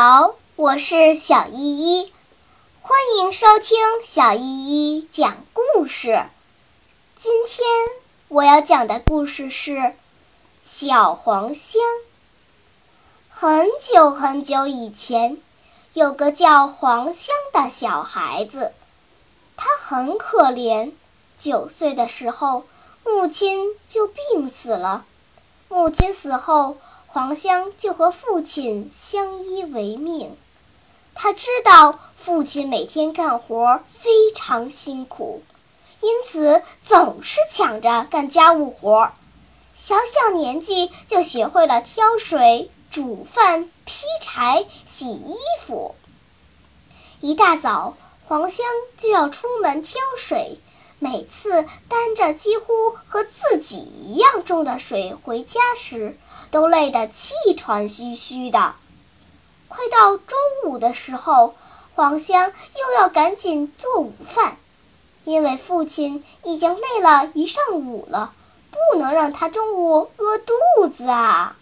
好，我是小依依，欢迎收听小依依讲故事。今天我要讲的故事是《小黄香》。很久很久以前，有个叫黄香的小孩子，他很可怜。九岁的时候，母亲就病死了。母亲死后，黄香就和父亲相依为命。他知道父亲每天干活非常辛苦，因此总是抢着干家务活。小小年纪就学会了挑水、煮饭、劈柴、洗衣服。一大早，黄香就要出门挑水。每次担着几乎和自己一样重的水回家时，都累得气喘吁吁的。快到中午的时候，黄香又要赶紧做午饭，因为父亲已经累了一上午了，不能让他中午饿肚子啊。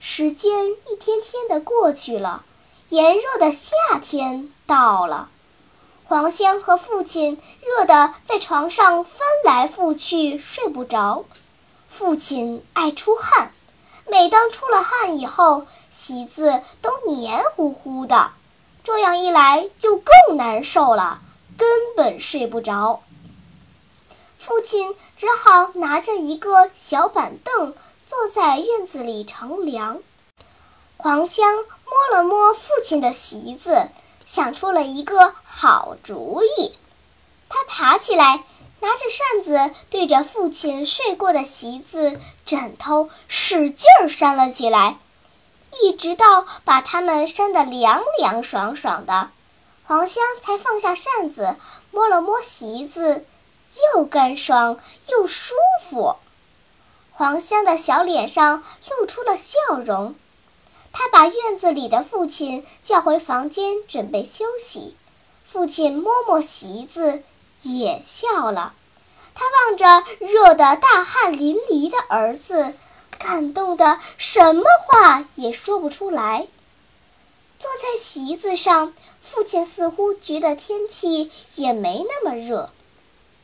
时间一天天的过去了，炎热的夏天到了。黄香和父亲热得在床上翻来覆去睡不着。父亲爱出汗，每当出了汗以后，席子都黏糊糊的，这样一来就更难受了，根本睡不着。父亲只好拿着一个小板凳坐在院子里乘凉。黄香摸了摸父亲的席子。想出了一个好主意，他爬起来，拿着扇子对着父亲睡过的席子、枕头使劲儿扇了起来，一直到把它们扇得凉凉爽爽的，黄香才放下扇子，摸了摸席子，又干爽又舒服。黄香的小脸上露出了笑容。他把院子里的父亲叫回房间准备休息，父亲摸摸席子，也笑了。他望着热得大汗淋漓的儿子，感动得什么话也说不出来。坐在席子上，父亲似乎觉得天气也没那么热，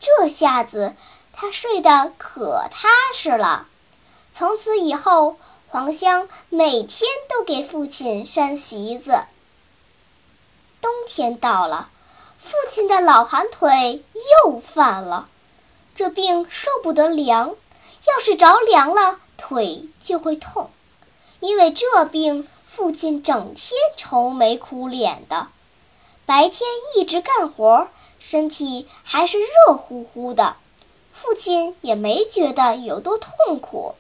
这下子他睡得可踏实了。从此以后。黄香每天都给父亲扇席子。冬天到了，父亲的老寒腿又犯了。这病受不得凉，要是着凉了，腿就会痛。因为这病，父亲整天愁眉苦脸的。白天一直干活，身体还是热乎乎的，父亲也没觉得有多痛苦。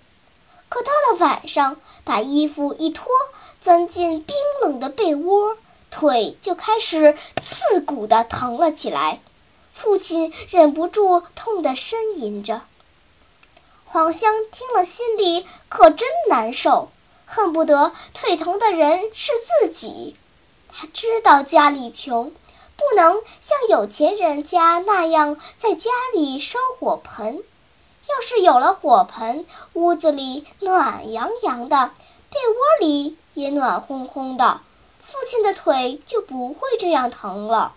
可到了晚上，把衣服一脱，钻进冰冷的被窝，腿就开始刺骨的疼了起来。父亲忍不住痛得呻吟着。黄香听了，心里可真难受，恨不得腿疼的人是自己。他知道家里穷，不能像有钱人家那样在家里烧火盆。要是有了火盆，屋子里暖洋洋的，被窝里也暖烘烘的，父亲的腿就不会这样疼了。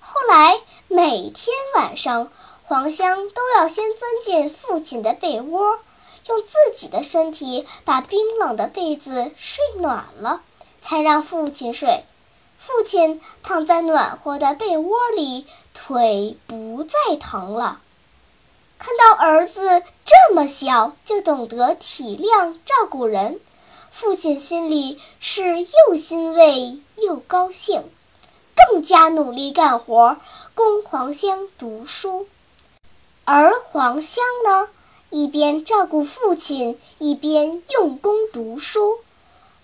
后来每天晚上，黄香都要先钻进父亲的被窝，用自己的身体把冰冷的被子睡暖了，才让父亲睡。父亲躺在暖和的被窝里，腿不再疼了。看到儿子这么小就懂得体谅照顾人，父亲心里是又欣慰又高兴，更加努力干活，供黄香读书。而黄香呢，一边照顾父亲，一边用功读书，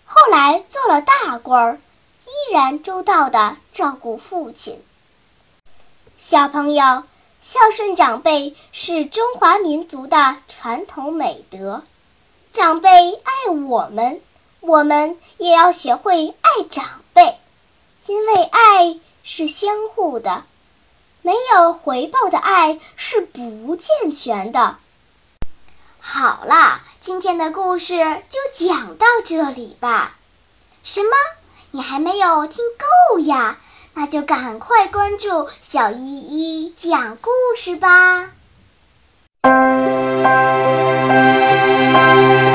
后来做了大官儿，依然周到的照顾父亲。小朋友。孝顺长辈是中华民族的传统美德，长辈爱我们，我们也要学会爱长辈，因为爱是相互的，没有回报的爱是不健全的。好啦，今天的故事就讲到这里吧。什么？你还没有听够呀？那就赶快关注小依依讲故事吧。thank you.